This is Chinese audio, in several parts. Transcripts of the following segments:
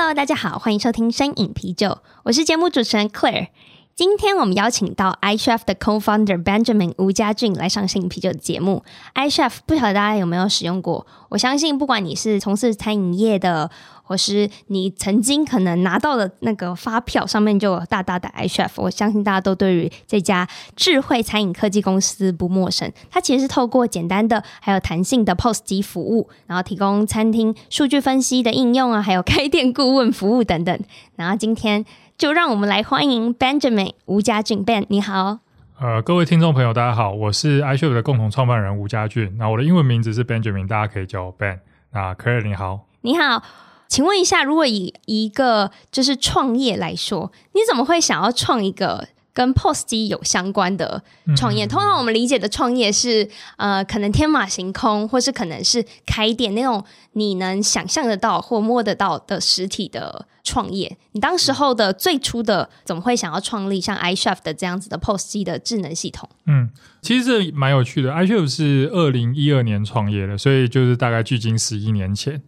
Hello，大家好，欢迎收听身饮啤酒，我是节目主持人 Claire。今天我们邀请到 iCHEF 的 Co-founder Benjamin 吴家俊来上新啤酒的节目。iCHEF 不晓得大家有没有使用过？我相信不管你是从事餐饮业的，或是你曾经可能拿到的那个发票上面就有大大的 iCHEF，我相信大家都对于这家智慧餐饮科技公司不陌生。它其实是透过简单的还有弹性的 POS 机服务，然后提供餐厅数据分析的应用啊，还有开店顾问服务等等。然后今天就让我们来欢迎 Benjamin 吴家俊 Ben，你好。呃，各位听众朋友，大家好，我是 iShow 的共同创办人吴家俊。那我的英文名字是 Benjamin，大家可以叫我 Ben。那 Claire 你好，你好。请问一下，如果以一个就是创业来说，你怎么会想要创一个跟 POS 机有相关的创业？嗯、通常我们理解的创业是，呃，可能天马行空，或是可能是开店那种你能想象得到或摸得到的实体的创业。你当时候的最初的怎么会想要创立像 iCHEF 的这样子的 POS 机的智能系统？嗯，其实这蛮有趣的。iCHEF 是二零一二年创业的，所以就是大概距今十一年前。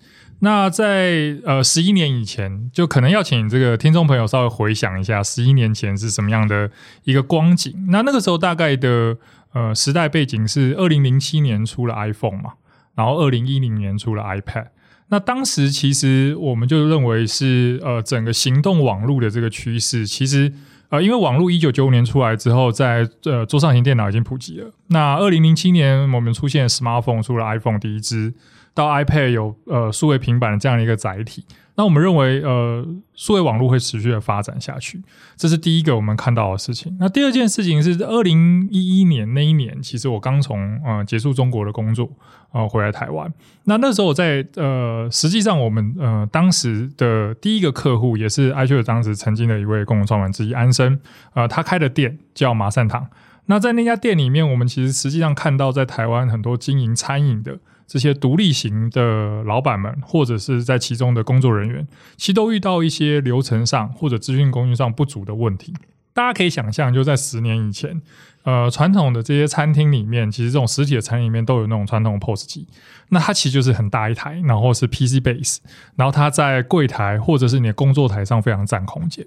那在呃十一年以前，就可能要请这个听众朋友稍微回想一下，十一年前是什么样的一个光景。那那个时候大概的呃时代背景是二零零七年出了 iPhone 嘛，然后二零一零年出了 iPad。那当时其实我们就认为是呃整个行动网络的这个趋势，其实呃因为网络一九九五年出来之后，在呃桌上型电脑已经普及了。那二零零七年我们出现 Smartphone，出了 iPhone 第一支。到 iPad 有呃数位平板的这样的一个载体，那我们认为呃数位网络会持续的发展下去，这是第一个我们看到的事情。那第二件事情是二零一一年那一年，其实我刚从呃结束中国的工作呃回来台湾，那那时候我在呃实际上我们呃当时的第一个客户也是 iCHEF 当时曾经的一位共同创办之一安生，呃他开的店叫马善堂。那在那家店里面，我们其实实际上看到在台湾很多经营餐饮的。这些独立型的老板们，或者是在其中的工作人员，其实都遇到一些流程上或者资讯工具上不足的问题。大家可以想象，就在十年以前，呃，传统的这些餐厅里面，其实这种实体的餐厅里面都有那种传统的 POS 机，那它其实就是很大一台，然后是 PC base，然后它在柜台或者是你的工作台上非常占空间。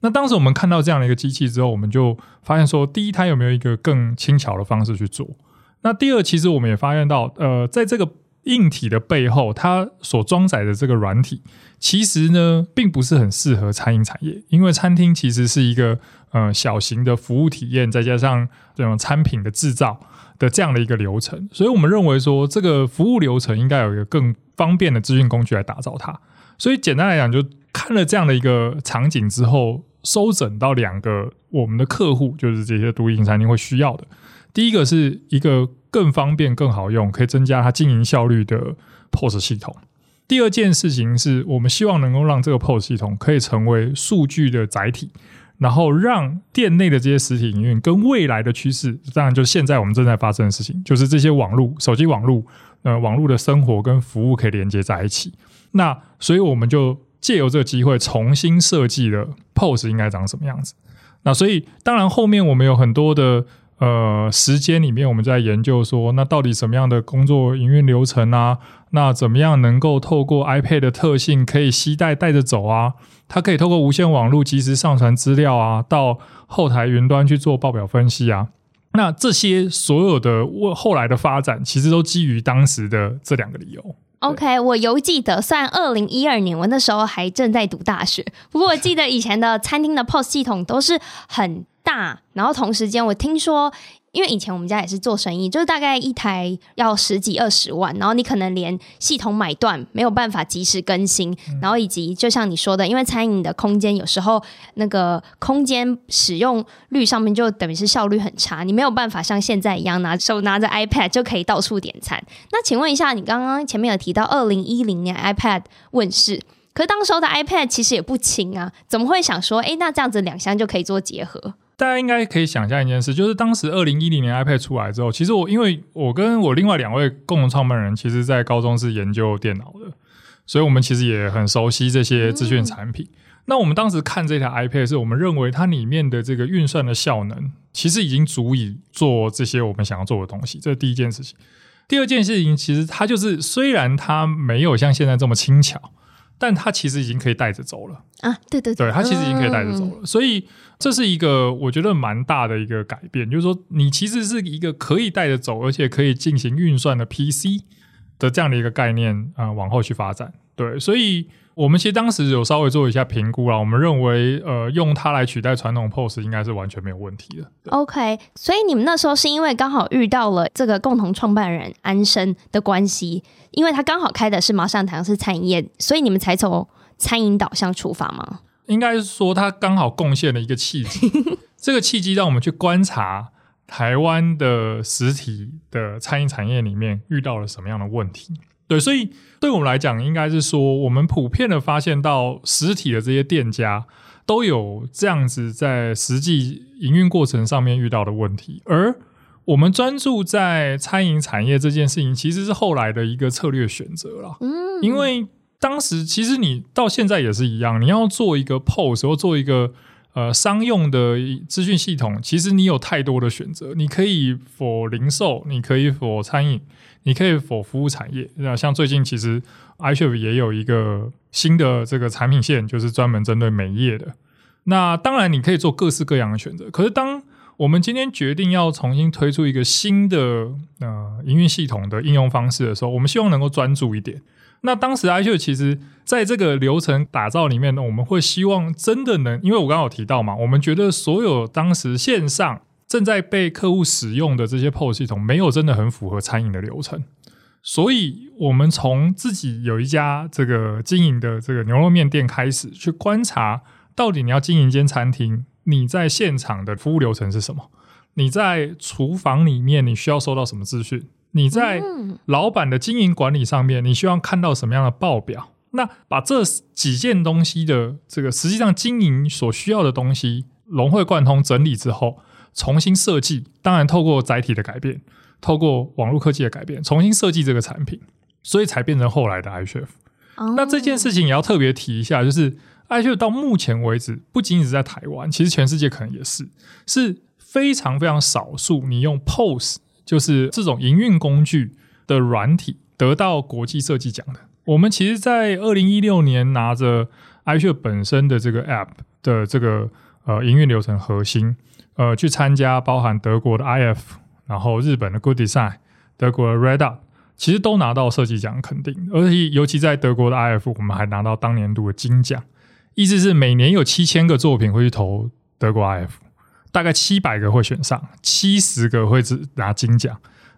那当时我们看到这样的一个机器之后，我们就发现说，第一，它有没有一个更轻巧的方式去做？那第二，其实我们也发现到，呃，在这个硬体的背后，它所装载的这个软体，其实呢，并不是很适合餐饮产业，因为餐厅其实是一个呃小型的服务体验，再加上这种产品的制造的这样的一个流程，所以我们认为说，这个服务流程应该有一个更方便的资讯工具来打造它。所以简单来讲，就看了这样的一个场景之后，收整到两个我们的客户，就是这些独立餐厅会需要的。第一个是一个更方便、更好用，可以增加它经营效率的 POS 系统。第二件事情是我们希望能够让这个 POS 系统可以成为数据的载体，然后让店内的这些实体营运跟未来的趋势，当然就是现在我们正在发生的事情，就是这些网络、手机网络、呃，网络的生活跟服务可以连接在一起。那所以我们就借由这个机会重新设计了 pose 应该长什么样子。那所以当然后面我们有很多的。呃，时间里面我们在研究说，那到底什么样的工作营运流程啊？那怎么样能够透过 iPad 的特性，可以携带带着走啊？它可以透过无线网络及时上传资料啊，到后台云端去做报表分析啊。那这些所有的后来的发展，其实都基于当时的这两个理由。OK，我犹记得，虽然二零一二年我那时候还正在读大学，不过我记得以前的餐厅的 POS 系统都是很。大，然后同时间我听说，因为以前我们家也是做生意，就是大概一台要十几二十万，然后你可能连系统买断没有办法及时更新，嗯、然后以及就像你说的，因为餐饮的空间有时候那个空间使用率上面就等于是效率很差，你没有办法像现在一样拿手拿着 iPad 就可以到处点餐。那请问一下，你刚刚前面有提到二零一零年 iPad 问世。可是当时候的 iPad 其实也不轻啊，怎么会想说，哎，那这样子两箱就可以做结合？大家应该可以想象一件事，就是当时二零一零年 iPad 出来之后，其实我因为我跟我另外两位共同创办人，其实在高中是研究电脑的，所以我们其实也很熟悉这些资讯产品。嗯、那我们当时看这台 iPad，是我们认为它里面的这个运算的效能，其实已经足以做这些我们想要做的东西。这是第一件事情。第二件事情，其实它就是虽然它没有像现在这么轻巧。但它其实已经可以带着走了啊！对对对，对，它其实已经可以带着走了，嗯、所以这是一个我觉得蛮大的一个改变，就是说你其实是一个可以带着走，而且可以进行运算的 PC 的这样的一个概念啊、呃，往后去发展。对，所以我们其实当时有稍微做一下评估啦，我们认为呃，用它来取代传统 POS 应该是完全没有问题的。OK，所以你们那时候是因为刚好遇到了这个共同创办人安生的关系。因为他刚好开的是麻上堂是餐饮业，所以你们才从餐饮导向出发吗？应该是说他刚好贡献了一个契机，这个契机让我们去观察台湾的实体的餐饮产业里面遇到了什么样的问题。对，所以对我们来讲，应该是说我们普遍的发现到实体的这些店家都有这样子在实际营运过程上面遇到的问题，而我们专注在餐饮产业这件事情，其实是后来的一个策略选择了。嗯，因为当时其实你到现在也是一样，你要做一个 POS 或做一个呃商用的资讯系统，其实你有太多的选择。你可以否零售，你可以否餐饮，你可以否服务产业。那像最近其实 iChef 也有一个新的这个产品线，就是专门针对美业的。那当然你可以做各式各样的选择。可是当我们今天决定要重新推出一个新的呃营运系统的应用方式的时候，我们希望能够专注一点。那当时 i 秀其实在这个流程打造里面呢，我们会希望真的能，因为我刚刚有提到嘛，我们觉得所有当时线上正在被客户使用的这些 POS 系统，没有真的很符合餐饮的流程，所以我们从自己有一家这个经营的这个牛肉面店开始，去观察到底你要经营一间餐厅。你在现场的服务流程是什么？你在厨房里面你需要收到什么资讯？你在老板的经营管理上面，你希望看到什么样的报表？那把这几件东西的这个实际上经营所需要的东西融会贯通整理之后，重新设计。当然，透过载体的改变，透过网络科技的改变，重新设计这个产品，所以才变成后来的 iChef。Oh. 那这件事情也要特别提一下，就是。iChef 到目前为止，不仅仅是在台湾，其实全世界可能也是，是非常非常少数你用 POS 就是这种营运工具的软体得到国际设计奖的。我们其实，在二零一六年拿着 iChef 本身的这个 App 的这个呃营运流程核心，呃，去参加包含德国的 iF，然后日本的 Good Design，德国的 Red Up，其实都拿到设计奖肯定，而且尤其在德国的 iF，我们还拿到当年度的金奖。意思是每年有七千个作品会去投德国 iF，大概七百个会选上，七十个会只拿金奖。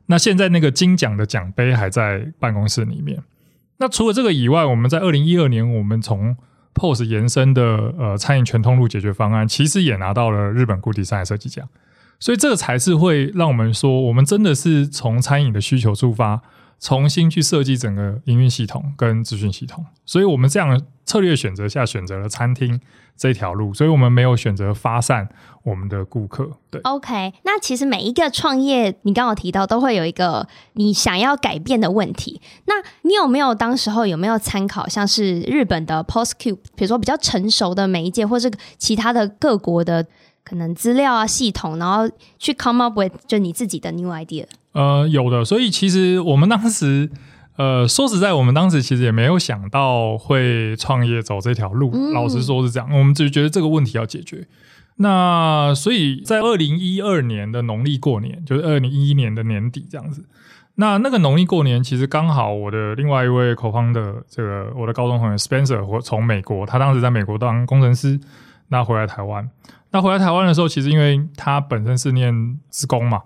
那现在那个金奖的奖杯还在办公室里面。那除了这个以外，我们在二零一二年，我们从 POS 延伸的呃餐饮全通路解决方案，其实也拿到了日本 Good Design 设计奖。所以这个才是会让我们说，我们真的是从餐饮的需求出发。重新去设计整个营运系统跟资讯系统，所以我们这样策略选择下选择了餐厅这条路，所以我们没有选择发散我们的顾客。对，OK，那其实每一个创业，你刚刚提到都会有一个你想要改变的问题。那你有没有当时候有没有参考像是日本的 POS Cube，比如说比较成熟的媒介，或是其他的各国的可能资料啊系统，然后去 come up with 就你自己的 new idea？呃，有的，所以其实我们当时，呃，说实在，我们当时其实也没有想到会创业走这条路。嗯、老实说是这样，我们只是觉得这个问题要解决。那所以在二零一二年的农历过年，就是二零一一年的年底这样子。那那个农历过年，其实刚好我的另外一位 co-founder 这个我的高中同学 Spencer，我从美国，他当时在美国当工程师，那回来台湾。那回来台湾的时候，其实因为他本身是念职工嘛。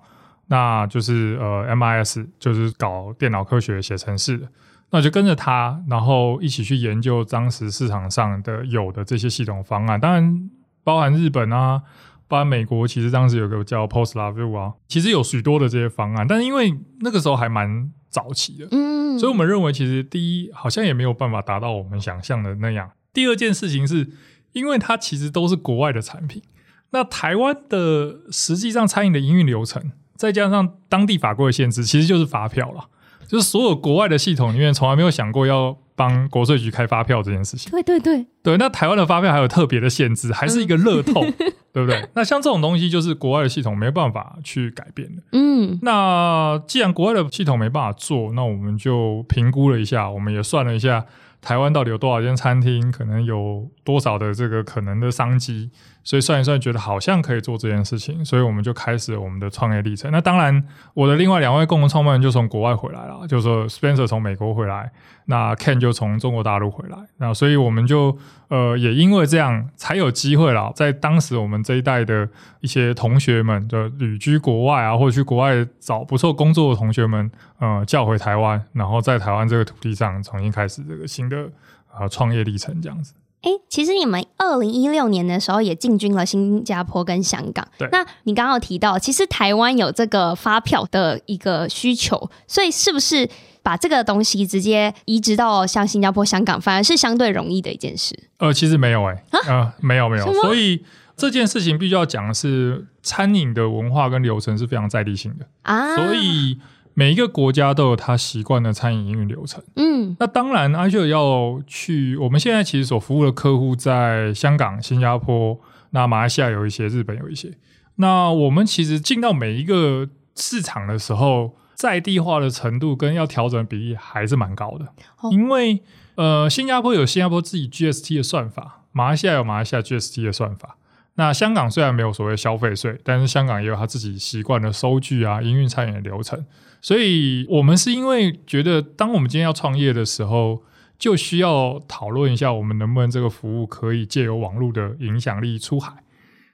那就是呃，MIS 就是搞电脑科学、写程式的，那就跟着他，然后一起去研究当时市场上的有的这些系统方案。当然，包含日本啊，包含美国，其实当时有个叫 POS LabVIEW 啊，其实有许多的这些方案。但是因为那个时候还蛮早期的，嗯，嗯，所以我们认为其实第一好像也没有办法达到我们想象的那样。第二件事情是，因为它其实都是国外的产品，那台湾的实际上餐饮的营运流程，再加上当地法规的限制，其实就是发票了。就是所有国外的系统里面，从来没有想过要帮国税局开发票这件事情。对对对对，那台湾的发票还有特别的限制，还是一个乐透，嗯、对不对？那像这种东西，就是国外的系统没办法去改变的。嗯，那既然国外的系统没办法做，那我们就评估了一下，我们也算了一下。台湾到底有多少间餐厅？可能有多少的这个可能的商机？所以算一算，觉得好像可以做这件事情，所以我们就开始我们的创业历程。那当然，我的另外两位共同创办人就从国外回来了，就是说 Spencer 从美国回来，那 Ken 就从中国大陆回来。那所以我们就呃也因为这样才有机会了，在当时我们这一代的一些同学们的旅居国外啊，或者去国外找不错工作的同学们，呃叫回台湾，然后在台湾这个土地上重新开始这个新的呃创业历程，这样子。哎，其实你们二零一六年的时候也进军了新加坡跟香港。对，那你刚刚有提到，其实台湾有这个发票的一个需求，所以是不是把这个东西直接移植到像新加坡、香港，反而是相对容易的一件事？呃，其实没有哎、欸，啊、呃，没有没有，所以这件事情必须要讲的是，餐饮的文化跟流程是非常在地性的啊，所以。每一个国家都有他习惯的餐饮营运流程。嗯，那当然，iCHEF 要去，我们现在其实所服务的客户在香港、新加坡，那马来西亚有一些，日本有一些。那我们其实进到每一个市场的时候，在地化的程度跟要调整的比例还是蛮高的。哦、因为呃，新加坡有新加坡自己 GST 的算法，马来西亚有马来西亚 GST 的算法。那香港虽然没有所谓消费税，但是香港也有他自己习惯的收据啊、营运餐饮的流程。所以，我们是因为觉得，当我们今天要创业的时候，就需要讨论一下，我们能不能这个服务可以借由网络的影响力出海。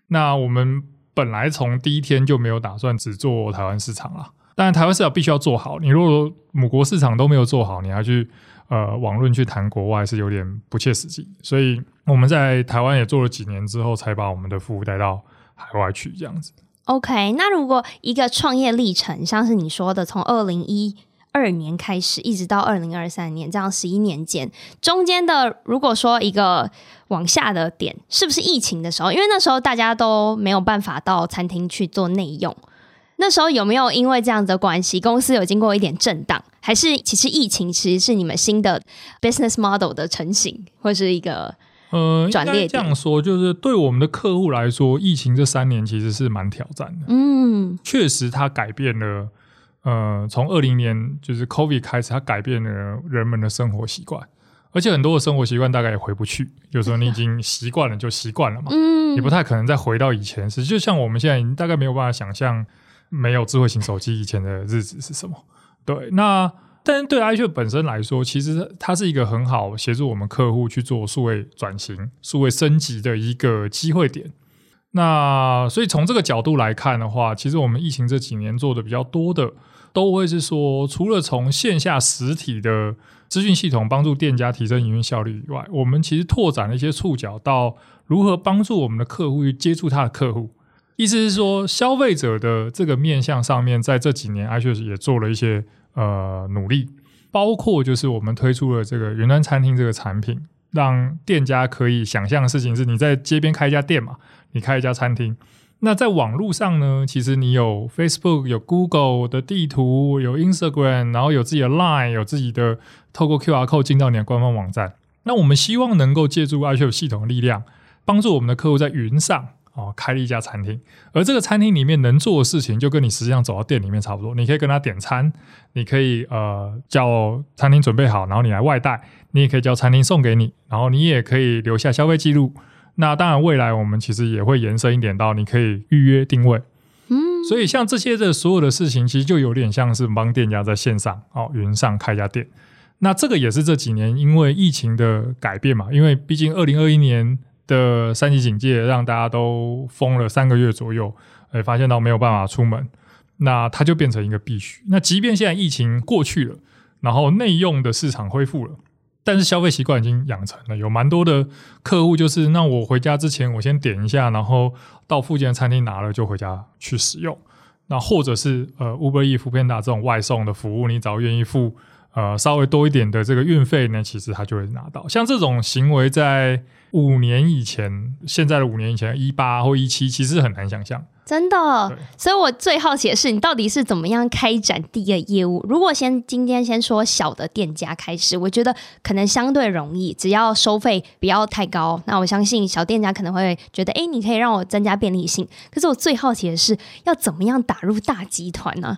那我们本来从第一天就没有打算只做台湾市场了，但台湾市场必须要做好。你如果母国市场都没有做好，你还去呃网络去谈国外是有点不切实际。所以我们在台湾也做了几年之后，才把我们的服务带到海外去，这样子。OK，那如果一个创业历程，像是你说的，从二零一二年开始，一直到二零二三年，这样十一年间，中间的如果说一个往下的点，是不是疫情的时候？因为那时候大家都没有办法到餐厅去做内用，那时候有没有因为这样的关系，公司有经过一点震荡，还是其实疫情其实是你们新的 business model 的成型，或是一个？呃，应该这样说，就是对我们的客户来说，疫情这三年其实是蛮挑战的。嗯，确实，它改变了。呃，从二零年就是 COVID 开始，它改变了人们的生活习惯，而且很多的生活习惯大概也回不去。就是说，你已经 习惯了，就习惯了嘛。嗯，你不太可能再回到以前。是就像我们现在，已经大概没有办法想象没有智慧型手机以前的日子是什么。对，那。但是对 i q 本身来说，其实它是一个很好协助我们客户去做数位转型、数位升级的一个机会点。那所以从这个角度来看的话，其实我们疫情这几年做的比较多的，都会是说，除了从线下实体的资讯系统帮助店家提升营运效率以外，我们其实拓展了一些触角到如何帮助我们的客户去接触他的客户。意思是说，消费者的这个面向上面，在这几年 iCHEF 也做了一些。呃，努力包括就是我们推出了这个云端餐厅这个产品，让店家可以想象的事情是，你在街边开一家店嘛，你开一家餐厅。那在网络上呢，其实你有 Facebook、有 Google 的地图，有 Instagram，然后有自己的 Line，有自己的透过 QR code 进到你的官方网站。那我们希望能够借助 iCHEF 系统的力量，帮助我们的客户在云上。哦，开了一家餐厅，而这个餐厅里面能做的事情，就跟你实际上走到店里面差不多。你可以跟他点餐，你可以呃叫餐厅准备好，然后你来外带，你也可以叫餐厅送给你，然后你也可以留下消费记录。那当然，未来我们其实也会延伸一点到你可以预约定位。嗯，所以像这些的所有的事情，其实就有点像是帮店家在线上哦云上开一家店。那这个也是这几年因为疫情的改变嘛，因为毕竟二零二一年。的三级警戒让大家都封了三个月左右，哎，发现到没有办法出门，那它就变成一个必须。那即便现在疫情过去了，然后内用的市场恢复了，但是消费习惯已经养成了，有蛮多的客户就是，那我回家之前我先点一下，然后到附近的餐厅拿了就回家去使用。那或者是呃 Uber Eats、Foodpanda 这种外送的服务，你只要愿意付呃稍微多一点的这个运费呢，其实他就会拿到。像这种行为，在五年以前，现在的五年以前，一八或一七，其实很难想象。真的，所以我最好奇的是，你到底是怎么样开展第一个业务？如果先今天先说小的店家开始，我觉得可能相对容易，只要收费不要太高，那我相信小店家可能会觉得，哎，你可以让我增加便利性。可是我最好奇的是，要怎么样打入大集团呢？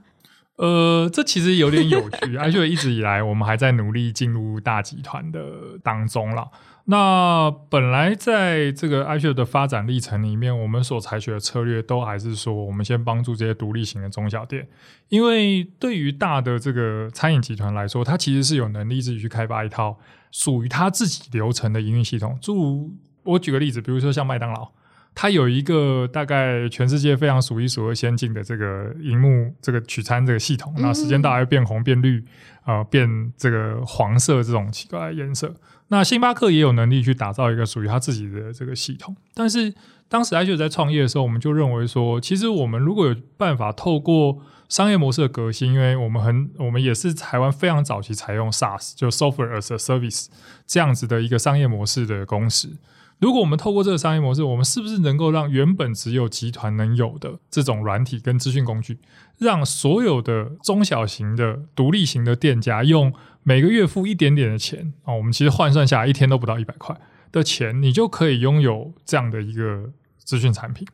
呃，这其实有点有趣，而且一直以来我们还在努力进入大集团的当中了。那本来在这个 iCHEF 的发展历程里面，我们所采取的策略都还是说，我们先帮助这些独立型的中小店，因为对于大的这个餐饮集团来说，它其实是有能力自己去开发一套属于它自己流程的营运系统。诸如我举个例子，比如说像麦当劳，它有一个大概全世界非常数一数二先进的这个荧幕这个取餐这个系统，那时间到来变红变绿啊、呃，变这个黄色这种奇怪的颜色。那星巴克也有能力去打造一个属于他自己的这个系统，但是当时 iCHEF 在创业的时候，我们就认为说，其实我们如果有办法透过商业模式的革新，因为我们很，我们也是台湾非常早期采用 SaaS，就 Software as a Service 这样子的一个商业模式的公司。如果我们透过这个商业模式，我们是不是能够让原本只有集团能有的这种软体跟资讯工具，让所有的中小型的独立型的店家用？每个月付一点点的钱啊，我们其实换算下来一天都不到一百块的钱，你就可以拥有这样的一个资讯产品。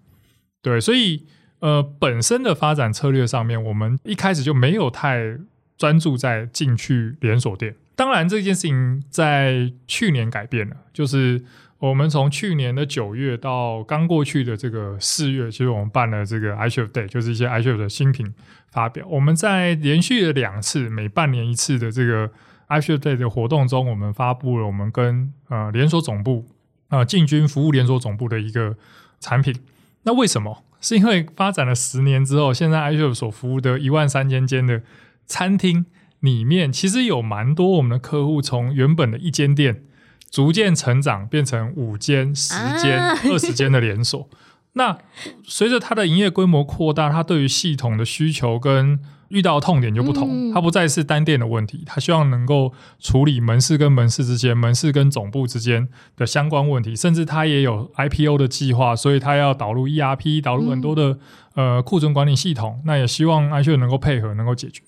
对，所以呃，本身的发展策略上面，我们一开始就没有太专注在进去连锁店。当然，这件事情在去年改变了，就是。我们从去年的九月到刚过去的这个四月，其实我们办了这个 i s h e f Day，就是一些 i s h e f 的新品发表。我们在连续的两次，每半年一次的这个 i s h e f Day 的活动中，我们发布了我们跟呃连锁总部呃进军服务连锁总部的一个产品。那为什么？是因为发展了十年之后，现在 i s h e f 所服务的一万三千间的餐厅里面，其实有蛮多我们的客户从原本的一间店。逐渐成长，变成五间、十间、二十间的连锁。那随着它的营业规模扩大，它对于系统的需求跟遇到的痛点就不同。它不再是单店的问题，它希望能够处理门市跟门市之间、门市跟总部之间的相关问题。甚至它也有 IPO 的计划，所以它要导入 ERP，导入很多的呃库存管理系统。那也希望 iCHEF 能够配合，能够解决。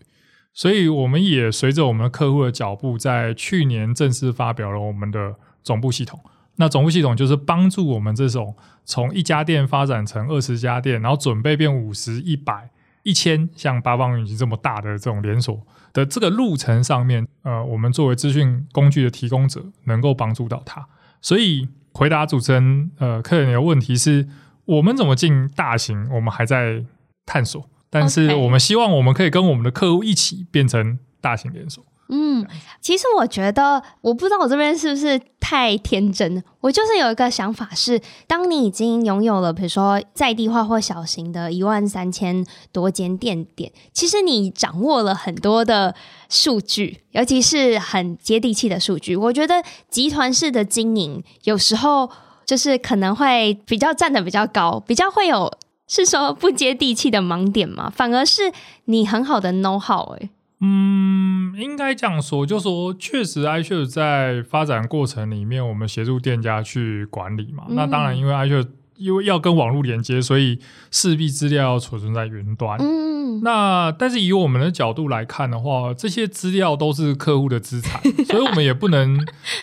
所以我们也随着我们客户的脚步，在去年正式发表了我们的总部系统。那总部系统就是帮助我们这种从一家店发展成二十家店，然后准备变五十、一百、一千，像八方云集这么大的这种连锁的这个路程上面，呃，我们作为资讯工具的提供者，能够帮助到他。所以回答主持人呃客人的问题是，我们怎么进大型，我们还在探索。但是我们希望我们可以跟我们的客户一起变成大型连锁。嗯，其实我觉得，我不知道我这边是不是太天真。我就是有一个想法是，当你已经拥有了，比如说在地化或小型的一万三千多间店点，其实你掌握了很多的数据，尤其是很接地气的数据。我觉得集团式的经营有时候就是可能会比较站得比较高，比较会有。是说不接地气的盲点吗？反而是你很好的 know how 哎、欸。嗯，应该这样说，就说确实，iCHEF 在发展过程里面，我们协助店家去管理嘛。嗯、那当然，因为 iCHEF 因为要跟网络连接，所以势必资料要储存在云端。嗯，那但是以我们的角度来看的话，这些资料都是客户的资产，所以我们也不能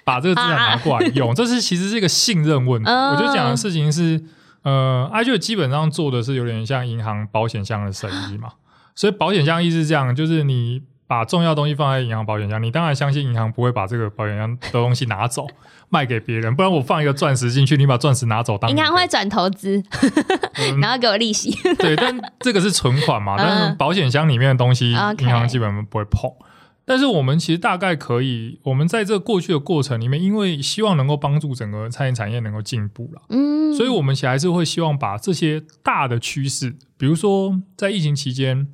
把这个资产拿过来用。啊、这是其实是一个信任问题。嗯、我就讲的事情是。呃，iCHEF 基本上做的是有点像银行保险箱的生意嘛，所以保险箱意思是这样，就是你把重要东西放在银行保险箱，你当然相信银行不会把这个保险箱的东西拿走 卖给别人，不然我放一个钻石进去，你把钻石拿走当，银行会转投资，嗯、然后给我利息。对，但这个是存款嘛，但是保险箱里面的东西，银行基本不会碰。但是我们其实大概可以，我们在这过去的过程里面，因为希望能够帮助整个餐饮产业能够进步了，嗯，所以我们其实还是会希望把这些大的趋势，比如说在疫情期间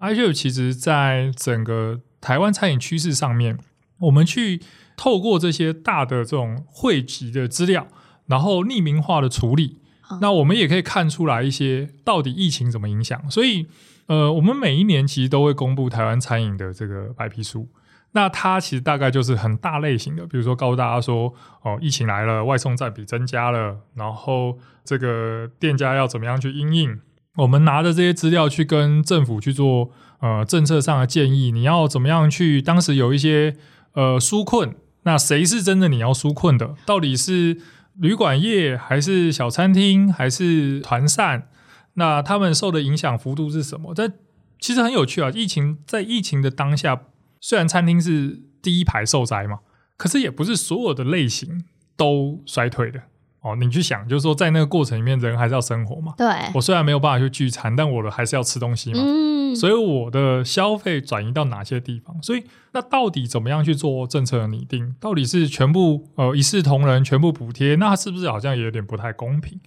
，iCHEF 其实在整个台湾餐饮趋势上面，我们去透过这些大的这种汇集的资料，然后匿名化的处理，那我们也可以看出来一些到底疫情怎么影响，所以。呃，我们每一年其实都会公布台湾餐饮的这个白皮书。那它其实大概就是很大类型的，比如说告诉大家说，哦，疫情来了，外送占比增加了，然后这个店家要怎么样去应应，我们拿着这些资料去跟政府去做呃政策上的建议，你要怎么样去？当时有一些呃纾困，那谁是真的你要纾困的？到底是旅馆业还是小餐厅还是团膳？那他们受的影响幅度是什么？但其实很有趣啊，疫情在疫情的当下。虽然餐厅是第一排受灾嘛，可是也不是所有的类型都衰退的哦。你去想，就是说在那个过程里面，人还是要生活嘛。对，我虽然没有办法去聚餐，但我的还是要吃东西嘛。嗯，所以我的消费转移到哪些地方？所以那到底怎么样去做政策的拟定？到底是全部呃一视同仁，全部补贴？那是不是好像也有点不太公平？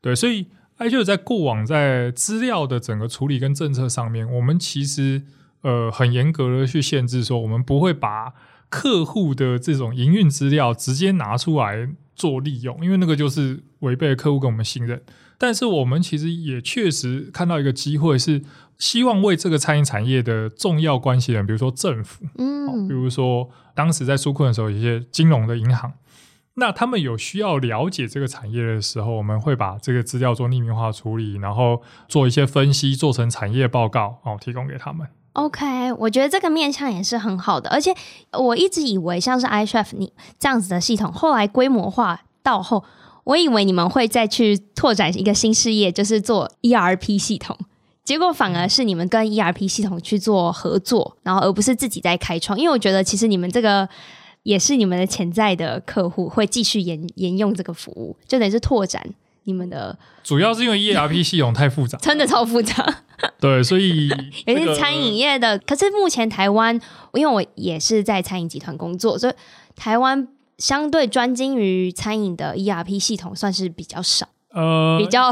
对，所以 iChef 在过往在资料的整个处理跟政策上面，我们其实。呃，很严格的去限制说，我们不会把客户的这种营运资料直接拿出来做利用，因为那个就是违背了客户跟我们信任。但是我们其实也确实看到一个机会，是希望为这个餐饮产业的重要关系人，比如说政府，嗯，比如说当时在纾困的时候，一些金融的银行，那他们有需要了解这个产业的时候，我们会把这个资料做匿名化处理，然后做一些分析，做成产业报告，哦，提供给他们。OK，我觉得这个面向也是很好的，而且我一直以为像是 iChef 你这样子的系统，后来规模化到后，我以为你们会再去拓展一个新事业，就是做 ERP 系统，结果反而是你们跟 ERP 系统去做合作，然后而不是自己在开创，因为我觉得其实你们这个也是你们的潜在的客户会继续沿沿用这个服务，就等于是拓展。你们的主要是因为 ERP 系统太复杂，真的超复杂。对，所以 也是餐饮业的。可是目前台湾，因为我也是在餐饮集团工作，所以台湾相对专精于餐饮的 ERP 系统算是比较少。呃，比较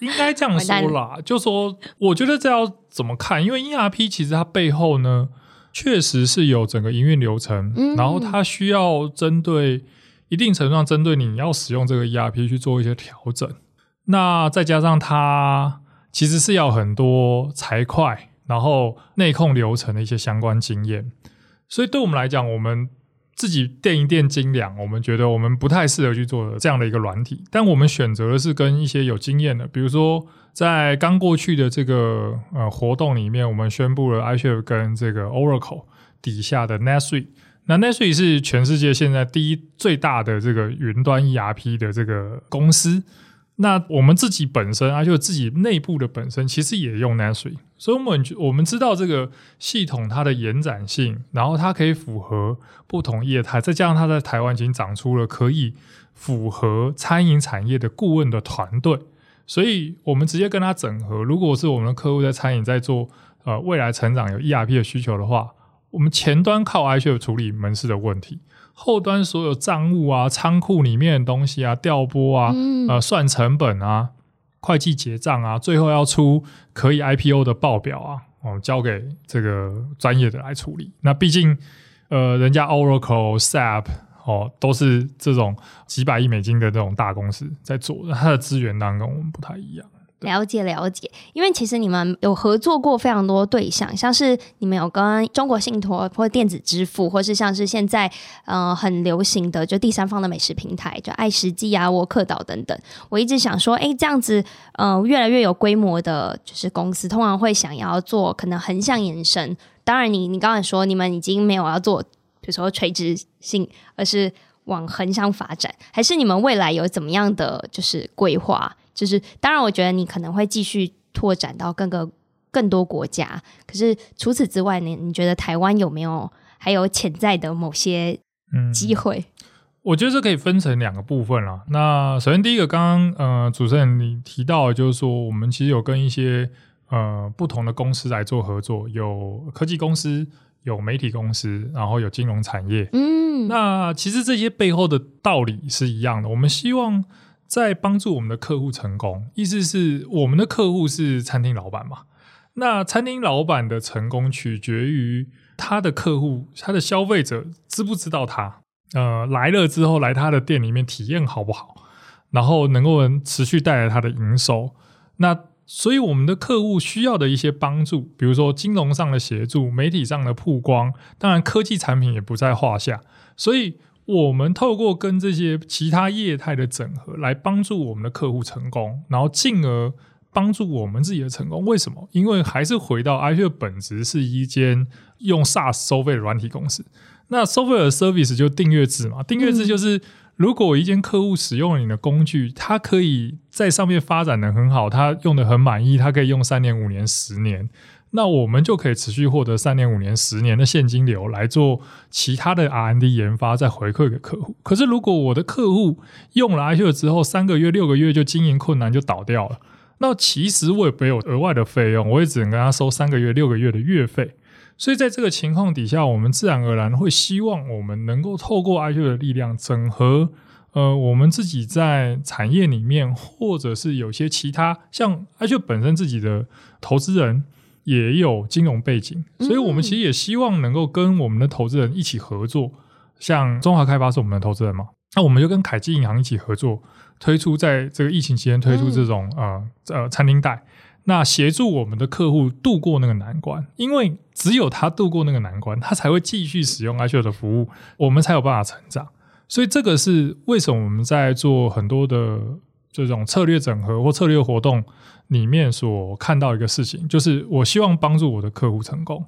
应该这样说啦，就说我觉得这要怎么看？因为 ERP 其实它背后呢，确实是有整个营运流程，嗯、然后它需要针对。一定程度上，针对你要使用这个 ERP 去做一些调整，那再加上它其实是要很多财会，然后内控流程的一些相关经验，所以对我们来讲，我们自己垫一垫斤两，我们觉得我们不太适合去做这样的一个软体，但我们选择的是跟一些有经验的，比如说在刚过去的这个呃活动里面，我们宣布了 iChef 跟这个 Oracle 底下的 NetSuite。那 NetSuite 是全世界现在第一最大的这个云端 ERP 的这个公司。那我们自己本身啊，就自己内部的本身其实也用 NetSuite，所以我们我们知道这个系统它的延展性，然后它可以符合不同业态，再加上它在台湾已经长出了可以符合餐饮产业的顾问的团队，所以我们直接跟它整合。如果是我们的客户在餐饮在做呃未来成长有 ERP 的需求的话。我们前端靠 iChef 处理门市的问题，后端所有账务啊、仓库里面的东西啊、调拨啊、嗯、呃算成本啊、会计结账啊，最后要出可以 IPO 的报表啊，哦，交给这个专业的来处理。那毕竟，呃，人家 Oracle、SAP 哦，都是这种几百亿美金的这种大公司在做的，它的资源当然跟我们不太一样。了解了解，因为其实你们有合作过非常多对象，像是你们有跟中国信托或电子支付，或是像是现在呃很流行的就第三方的美食平台，就爱食祭啊、沃克岛等等。我一直想说，哎，这样子呃越来越有规模的，就是公司通常会想要做可能横向延伸。当然你，你你刚才说你们已经没有要做，比如说垂直性，而是往横向发展，还是你们未来有怎么样的就是规划？就是，当然，我觉得你可能会继续拓展到各个更多国家。可是除此之外呢，你觉得台湾有没有还有潜在的某些机会？嗯，我觉得这可以分成两个部分啦。那首先第一个，刚刚呃主持人你提到的就是说，我们其实有跟一些呃不同的公司来做合作，有科技公司，有媒体公司，然后有金融产业。嗯，那其实这些背后的道理是一样的。我们希望。在帮助我们的客户成功，意思是我们的客户是餐厅老板嘛？那餐厅老板的成功取决于他的客户，他的消费者知不知道他？呃，来了之后来他的店里面体验好不好？然后能够持续带来他的营收。那所以我们的客户需要的一些帮助，比如说金融上的协助、媒体上的曝光，当然科技产品也不在话下。所以，我们透过跟这些其他业态的整合，来帮助我们的客户成功，然后进而帮助我们自己的成功。为什么？因为还是回到 iCHEF 本质是一间用 SaaS 收费的软体公司。那 Software Service 就订阅制嘛，订阅制就是。如果一间客户使用了你的工具，他可以在上面发展得很好，他用得很满意，他可以用三年、五年、十年，那我们就可以持续获得三年、五年、十年的现金流来做其他的 R&D 研发，再回馈给客户。可是如果我的客户用了 IQ 之后，三个月、六个月就经营困难就倒掉了，那其实我也没有额外的费用，我也只能跟他收三个月、六个月的月费。所以在这个情况底下，我们自然而然会希望我们能够透过 IQ 的力量整合，呃，我们自己在产业里面，或者是有些其他像 iCHEF 本身自己的投资人也有金融背景，所以我们其实也希望能够跟我们的投资人一起合作。像中华开发是我们的投资人嘛，那我们就跟凯基银行一起合作，推出在这个疫情期间推出这种呃呃餐厅贷。那协助我们的客户度过那个难关，因为只有他度过那个难关，他才会继续使用 iCHEF 的服务，我们才有办法成长。所以这个是为什么我们在做很多的这种策略整合或策略活动里面所看到一个事情，就是我希望帮助我的客户成功。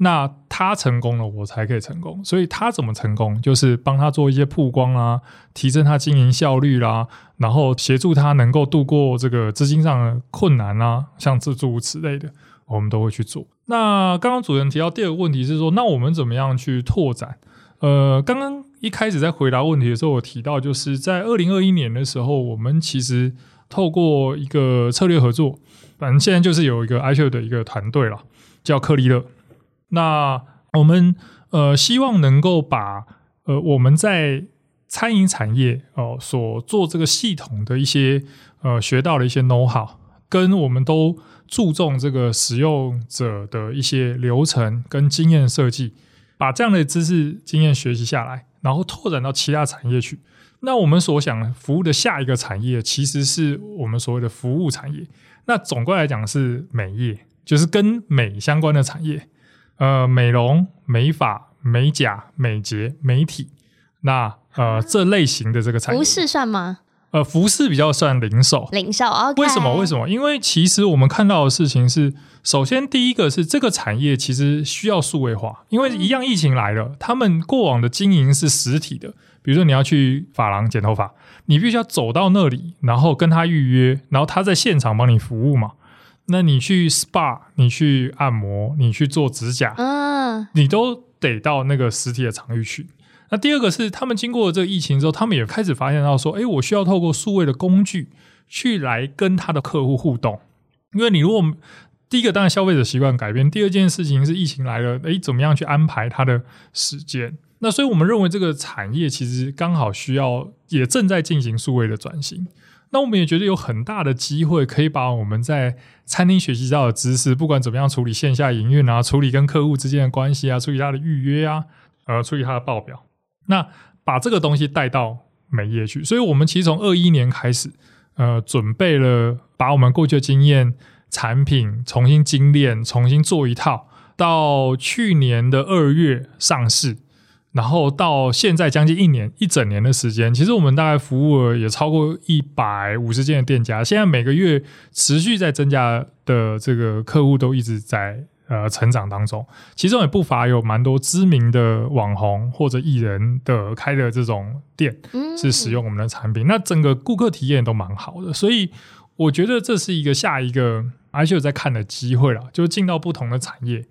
那他成功了，我才可以成功。所以他怎么成功？就是帮他做一些曝光啊，提升他经营效率啦，然后协助他能够度过这个资金上的困难啊，像这诸如此类的，我们都会去做。那刚刚主持人提到第二个问题是说，那我们怎么样去拓展？呃，刚刚一开始在回答问题的时候，我提到就是在二零二一年的时候，我们其实透过一个策略合作，反正现在就是有一个 iCHEF 的一个团队了，叫克利乐。那我们呃希望能够把呃我们在餐饮产业哦、所做这个系统的一些呃学到的一些 know how，跟我们都注重这个使用者的一些流程跟经验设计，把这样的知识经验学习下来，然后拓展到其他产业去。那我们所想服务的下一个产业，其实是我们所谓的服务产业。那总归来讲是美业，就是跟美相关的产业。呃，美容、美发、美甲、美睫、美体，那呃这类型的这个产业，服饰算吗？呃，服饰比较算零售，零售。OK。为什么？为什么？因为其实我们看到的事情是，首先第一个是这个产业其实需要数位化，因为一样疫情来了，嗯、他们过往的经营是实体的，比如说你要去发廊剪头发，你必须要走到那里，然后跟他预约，然后他在现场帮你服务嘛。那你去 SPA，你去按摩，你去做指甲，嗯，你都得到那个实体的场域去。那第二个是，他们经过了这个疫情之后，他们也开始发现到说，哎，我需要透过数位的工具去来跟他的客户互动。因为你如果第一个当然消费者习惯改变，第二件事情是疫情来了，哎，怎么样去安排他的时间？那所以我们认为这个产业其实刚好需要，也正在进行数位的转型。那我们也觉得有很大的机会，可以把我们在餐厅学习到的知识，不管怎么样处理线下营运啊，处理跟客户之间的关系啊，处理他的预约啊，呃，处理他的报表，那把这个东西带到美业去。所以，我们其实从二一年开始，呃，准备了把我们过去的经验、产品重新精炼，重新做一套，到去年的二月上市。然后到现在将近一年，一整年的时间，其实我们大概服务了也超过一百五十间的店家。现在每个月持续在增加的这个客户都一直在呃成长当中，其中也不乏有蛮多知名的网红或者艺人的开的这种店是使用我们的产品。那整个顾客体验都蛮好的，所以我觉得这是一个下一个 iCHEF 在看的机会了，就进到不同的产业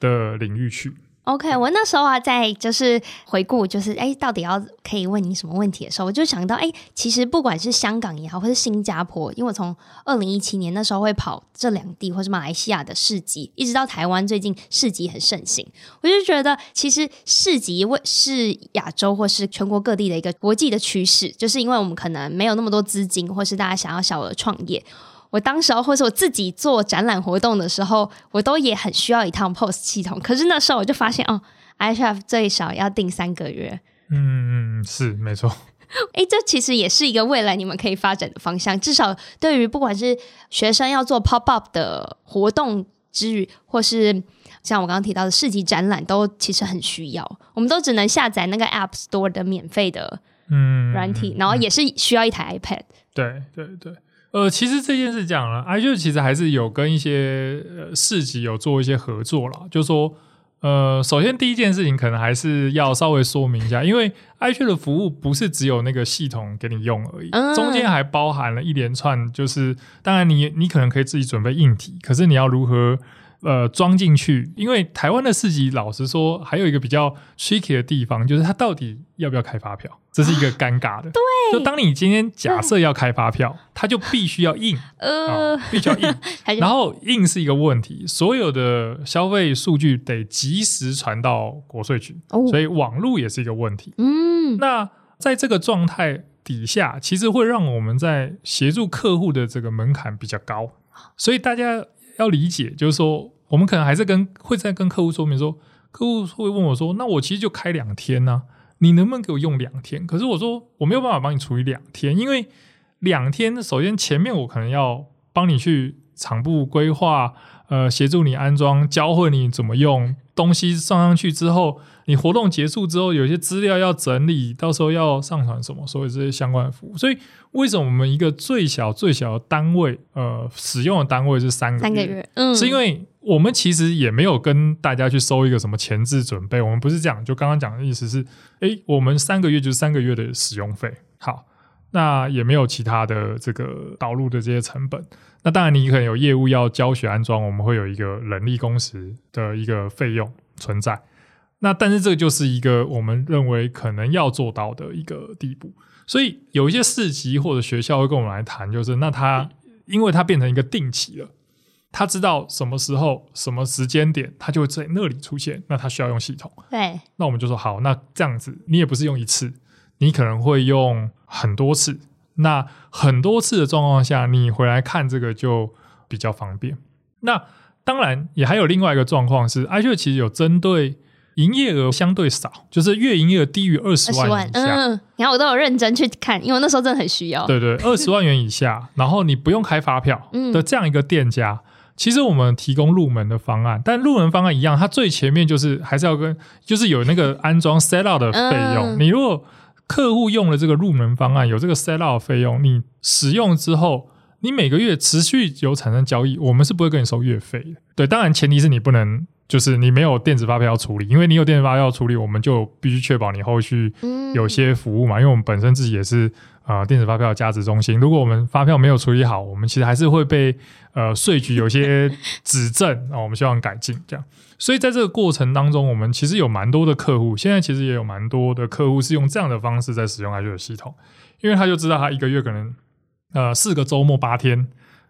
的领域去。OK，我那时候啊，在就是回顾，就是哎，到底要可以问你什么问题的时候，我就想到，哎，其实不管是香港也好，或是新加坡，因为我从二零一七年那时候会跑这两地，或是马来西亚的市集，一直到台湾最近市集很盛行，我就觉得其实市集为是亚洲或是全国各地的一个国际的趋势，就是因为我们可能没有那么多资金，或是大家想要小额创业。我当时候，或是我自己做展览活动的时候，我都也很需要一套 POS 系统。可是那时候我就发现，哦，iCHEF 最少要订三个月。嗯嗯，是没错。哎，这其实也是一个未来你们可以发展的方向。至少对于不管是学生要做 pop up 的活动之余，或是像我刚刚提到的市集展览，都其实很需要。我们都只能下载那个 App Store 的免费的嗯软体，然后也是需要一台 iPad。对对对，呃，其实这件事讲了，iCHEF 其实还是有跟一些呃市集有做一些合作啦，就是说。呃，首先第一件事情可能还是要稍微说明一下，因为 iCHEF 的服务不是只有那个系统给你用而已，嗯、中间还包含了一连串，就是当然你你可能可以自己准备硬体，可是你要如何？呃，装进去，因为台湾的市集，老实说，还有一个比较 tricky 的地方，就是它到底要不要开发票，这是一个尴尬的。对，就当你今天假设要开发票，它就必须要印，呃，必须要印，然后印是一个问题，所有的消费数据得及时传到国税局，所以网络也是一个问题。嗯，那在这个状态底下，其实会让我们在协助客户的这个门槛比较高，所以大家。要理解，就是说，我们可能还是跟会再跟客户说明说，客户会问我说，那我其实就开两天呢、你能不能给我用两天？可是我说我没有办法帮你处理两天，因为两天首先前面我可能要帮你去场部规划，呃，协助你安装，教会你怎么用。东西上上去之后，你活动结束之后，有些资料要整理，到时候要上传什么，所以这些相关的服务。所以，为什么我们一个最小最小的单位，呃，使用的单位是三个月？三个月，嗯，是因为我们其实也没有跟大家去收一个什么前置准备，我们不是这样。就刚刚讲的意思是，哎，我们三个月就是三个月的使用费。好，那也没有其他的这个导入的这些成本。那当然，你可能有业务要教学安装，我们会有一个人力工时的一个费用存在。那但是这个就是一个我们认为可能要做到的一个地步。所以有一些市级或者学校会跟我们来谈，就是那他因为他变成一个定期了，他知道什么时候、什么时间点，他就会在那里出现。那他需要用系统，对。那我们就说好，那这样子你也不是用一次，你可能会用很多次。那很多次的状况下，你回来看这个就比较方便。那当然也还有另外一个状况是，iCHEF 其实有针对营业额相对少，就是月营业额低于二十万以下。嗯，然后我都有认真去看，因为那时候真的很需要。对对，二十万元以下，然后你不用开发票的这样一个店家，其实我们提供入门的方案，但入门方案一样，它最前面就是还是要跟，就是有那个安装 set up 的费用。你如果客户用了这个入门方案，有这个 set up 费用，你使用之后，你每个月持续有产生交易，我们是不会跟你收月费的。对，当然前提是你不能，就是你没有电子发票要处理，因为你有电子发票要处理，我们就必须确保你后续有些服务嘛，因为我们本身自己也是呃电子发票价值中心，如果我们发票没有处理好，我们其实还是会被呃税局有些指正啊、哦，我们希望改进这样。所以在这个过程当中，我们其实有蛮多的客户，现在其实也有蛮多的客户是用这样的方式在使用 iCHEF 的系统，因为他就知道他一个月可能呃四个周末八天，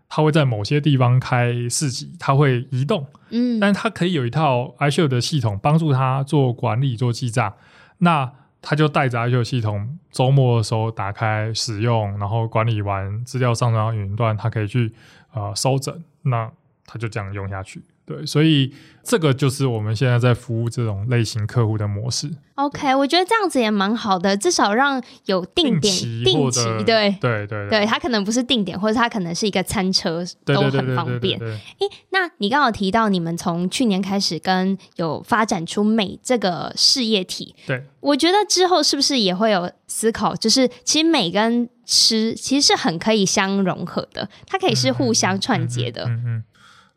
他会在某些地方开市集，它会移动，嗯，但是他可以有一套 iCHEF 的系统帮助它做管理、做记账，那他就带着 iCHEF 系统周末的时候打开使用，然后管理完资料上传到云端，他可以去呃收整，那他就这样用下去。对，所以这个就是我们现在在服务这种类型客户的模式。OK，我觉得这样子也蛮好的，至少让有定点、定期，对对对对，它可能不是定点，或者它可能是一个餐车，都很方便。诶，那你刚好提到你们从去年开始跟有发展出美这个事业体，对，我觉得之后是不是也会有思考，就是其实美跟吃其实是很可以相融合的，它可以是互相串接的。嗯嗯。嗯嗯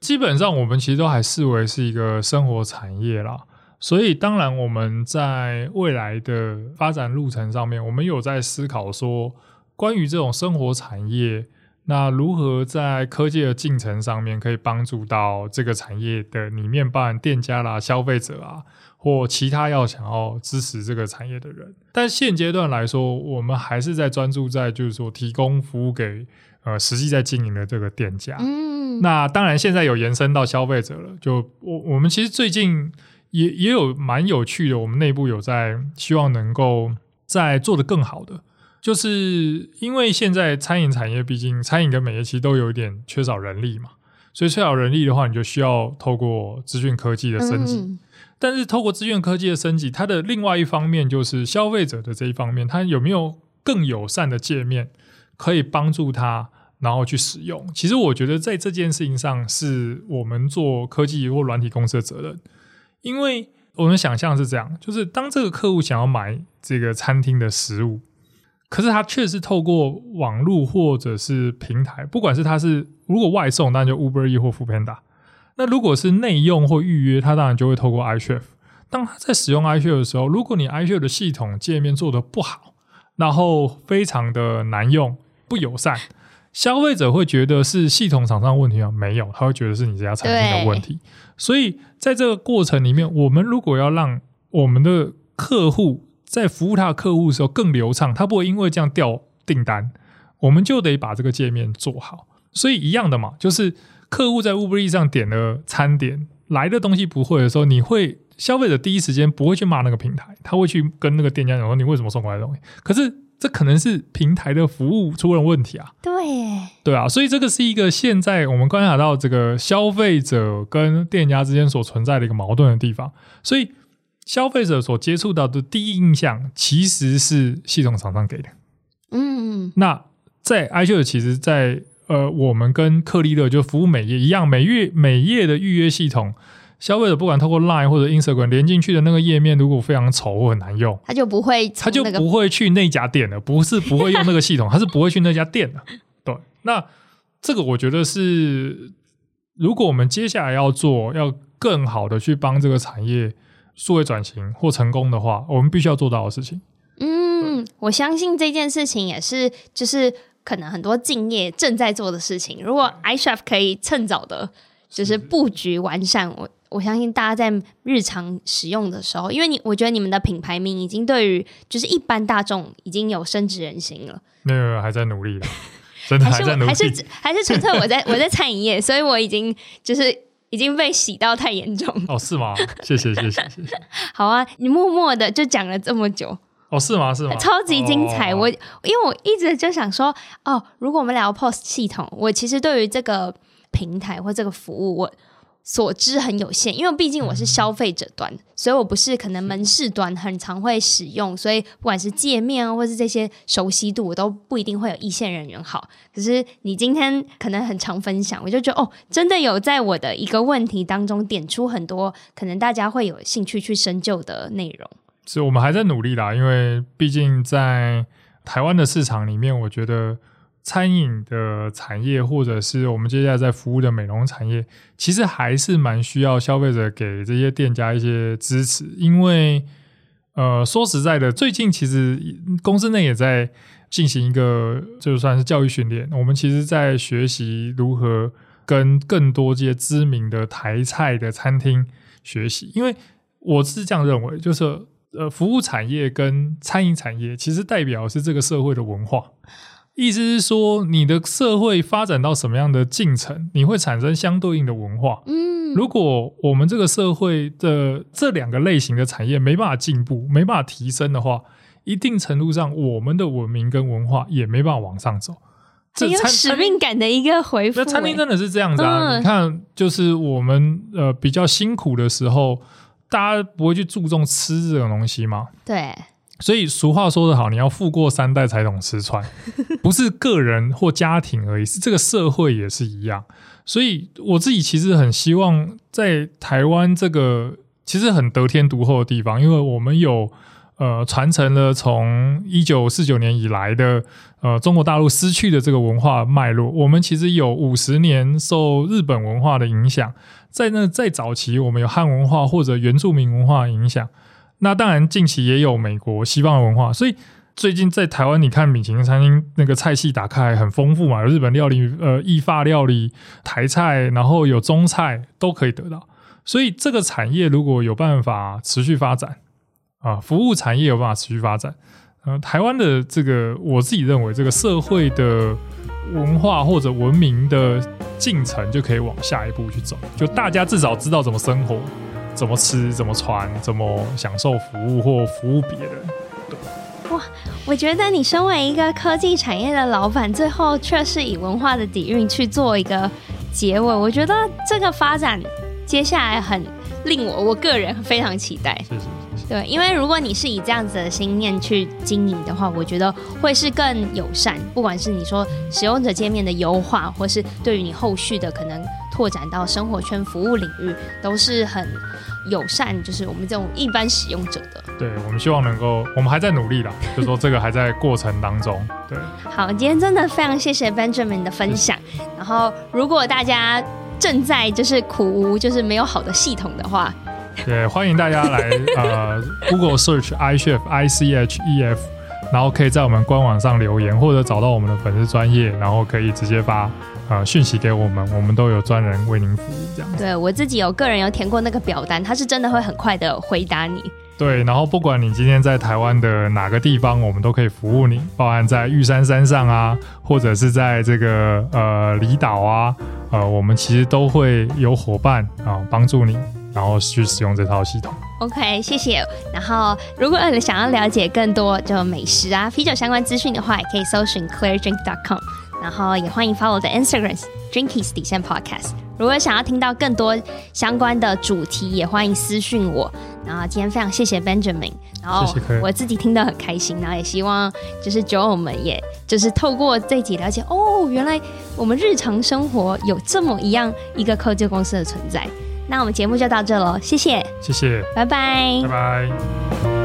基本上，我们其实都还视为是一个生活产业啦，所以当然我们在未来的发展路程上面，我们有在思考说，关于这种生活产业，那如何在科技的进程上面可以帮助到这个产业的里面，包含店家啦、消费者啊，或其他要想要支持这个产业的人。但现阶段来说，我们还是在专注在就是说提供服务给呃实际在经营的这个店家。嗯。那当然，现在有延伸到消费者了。就我我们其实最近也也有蛮有趣的，我们内部有在希望能够在做得更好的，就是因为现在餐饮产业毕竟餐饮跟美业其实都有一点缺少人力嘛，所以缺少人力的话，你就需要透过资讯科技的升级。嗯、但是透过资讯科技的升级，它的另外一方面就是消费者的这一方面，它有没有更友善的界面，可以帮助他，然后去使用。其实我觉得在这件事情上，是我们做科技或软体公司的责任，因为我们想象是这样，就是当这个客户想要买这个餐厅的食物，可是他确实透过网络或者是平台，不管是他是如果外送，那就 Uber E 或 Foodpanda。那如果是内用或预约，他当然就会透过 iChef。当他在使用 iChef 的时候，如果你 iChef 的系统界面做得不好，然后非常的难用、不友善，消费者会觉得是系统厂商问题吗？没有，他会觉得是你这家餐厅的问题。所以在这个过程里面，我们如果要让我们的客户在服务他的客户的时候更流畅，他不会因为这样掉订单，我们就得把这个界面做好。所以一样的嘛，就是。客户在 Uber Eats 上点了餐点，来的东西不会的时候，你会消费者第一时间不会去骂那个平台，他会去跟那个店家讲说，你为什么送过来的东西？可是这可能是平台的服务出了问题啊。对，对啊，所以这个是一个现在我们观察到这个消费者跟店家之间所存在的一个矛盾的地方。所以消费者所接触到的第一印象其实是系统厂商给的。嗯，那在 iChef 其实，在呃，我们跟克利勒就服务美业一样，每月每页的预约系统，消费者不管透过 Line 或者 Instagram 连进去的那个页面，如果非常丑或很难用，他就不会、那个，他就不会去那家店了。不是不会用那个系统，他是不会去那家店的。对，那这个我觉得是，如果我们接下来要做，要更好的去帮这个产业数位转型或成功的话，我们必须要做到的事情。嗯，我相信这件事情也是，就是。可能很多敬业正在做的事情，如果 iShop 可以趁早的，就是布局完善，我我相信大家在日常使用的时候，因为你我觉得你们的品牌名已经对于就是一般大众已经有深植人心了。没有，还在努力的，真的还在努力，还是还是还是纯粹我在我在餐饮业，所以我已经就是已经被洗到太严重。哦，是吗？谢谢谢谢谢谢。好啊，你默默的就讲了这么久。哦，是吗？是吗？超级精彩！哦、我因为我一直就想说，哦，如果我们聊 POS 系统，我其实对于这个平台或这个服务，我所知很有限，因为毕竟我是消费者端，嗯、所以我不是可能门市端很常会使用，所以不管是界面啊或是这些熟悉度，我都不一定会有一线人员好。可是你今天可能很常分享，我就觉得哦，真的有在我的一个问题当中点出很多可能大家会有兴趣去深究的内容。是我们还在努力啦，因为毕竟在台湾的市场里面，我觉得餐饮的产业或者是我们接下来在服务的美容产业，其实还是蛮需要消费者给这些店家一些支持。因为呃，说实在的，最近其实公司内也在进行一个就算是教育训练，我们其实在学习如何跟更多这些知名的台菜的餐厅学习，因为我是这样认为，就是。呃，服务产业跟餐饮产业其实代表是这个社会的文化，意思是说，你的社会发展到什么样的进程，你会产生相对应的文化。嗯，如果我们这个社会的这两个类型的产业没办法进步，没办法提升的话，一定程度上，我们的文明跟文化也没办法往上走。这有使命感的一个回复。那餐厅真的是这样子啊？嗯、你看，就是我们呃比较辛苦的时候。大家不会去注重吃这种东西吗？对，所以俗话说得好，你要富过三代才懂吃穿，不是个人或家庭而已，是这个社会也是一样。所以我自己其实很希望在台湾这个其实很得天独厚的地方，因为我们有呃传承了从一九四九年以来的呃中国大陆失去的这个文化脉络，我们其实有五十年受日本文化的影响。在那在早期，我们有汉文化或者原住民文化的影响。那当然，近期也有美国西方的文化。所以最近在台湾，你看米其林餐厅那个菜系打开很丰富嘛，有日本料理、呃，意法料理、台菜，然后有中菜都可以得到。所以这个产业如果有办法持续发展啊，服务产业有办法持续发展，呃，台湾的这个我自己认为，这个社会的文化或者文明的。进程就可以往下一步去走，就大家至少知道怎么生活、怎么吃、怎么穿、怎么享受服务或服务别人。对，哇，我觉得你身为一个科技产业的老板，最后却是以文化的底蕴去做一个结尾，我觉得这个发展接下来很令我我个人非常期待。谢谢谢谢。对，因为如果你是以这样子的心念去经营的话，我觉得会是更友善。不管是你说使用者界面的优化，或是对于你后续的可能拓展到生活圈服务领域，都是很友善。就是我们这种一般使用者的。对，我们希望能够，我们还在努力啦，就是说这个还在过程当中。对，好，今天真的非常谢谢 Benjamin 的分享。然后，如果大家正在就是苦无就是没有好的系统的话，对，欢迎大家来呃 Google Search iChef I C H E F，然后可以在我们官网上留言，或者找到我们的粉丝专业，然后可以直接发呃讯息给我们，我们都有专人为您服务。这样，对我自己有个人有填过那个表单，他是真的会很快的回答你。对，然后不管你今天在台湾的哪个地方，我们都可以服务你，包含在玉山山上啊，或者是在这个呃离岛啊，呃，我们其实都会有伙伴啊帮助你，然后去使用这套系统。OK，谢谢。然后如果你想要了解更多就美食啊、啤酒相关资讯的话，也可以搜寻 clairedrink.com，然后也欢迎 follow 我的 Instagram Drinkies 底线 Podcast。如果想要听到更多相关的主题，也欢迎私讯我。然后今天非常谢谢 Benjamin，然后我自己听得很开心，然后也希望就是酒友们，也就是透过这集了解哦，原来我们日常生活有这么一样一个科技公司的存在。那我们节目就到这了，谢谢，谢谢，拜拜，拜拜。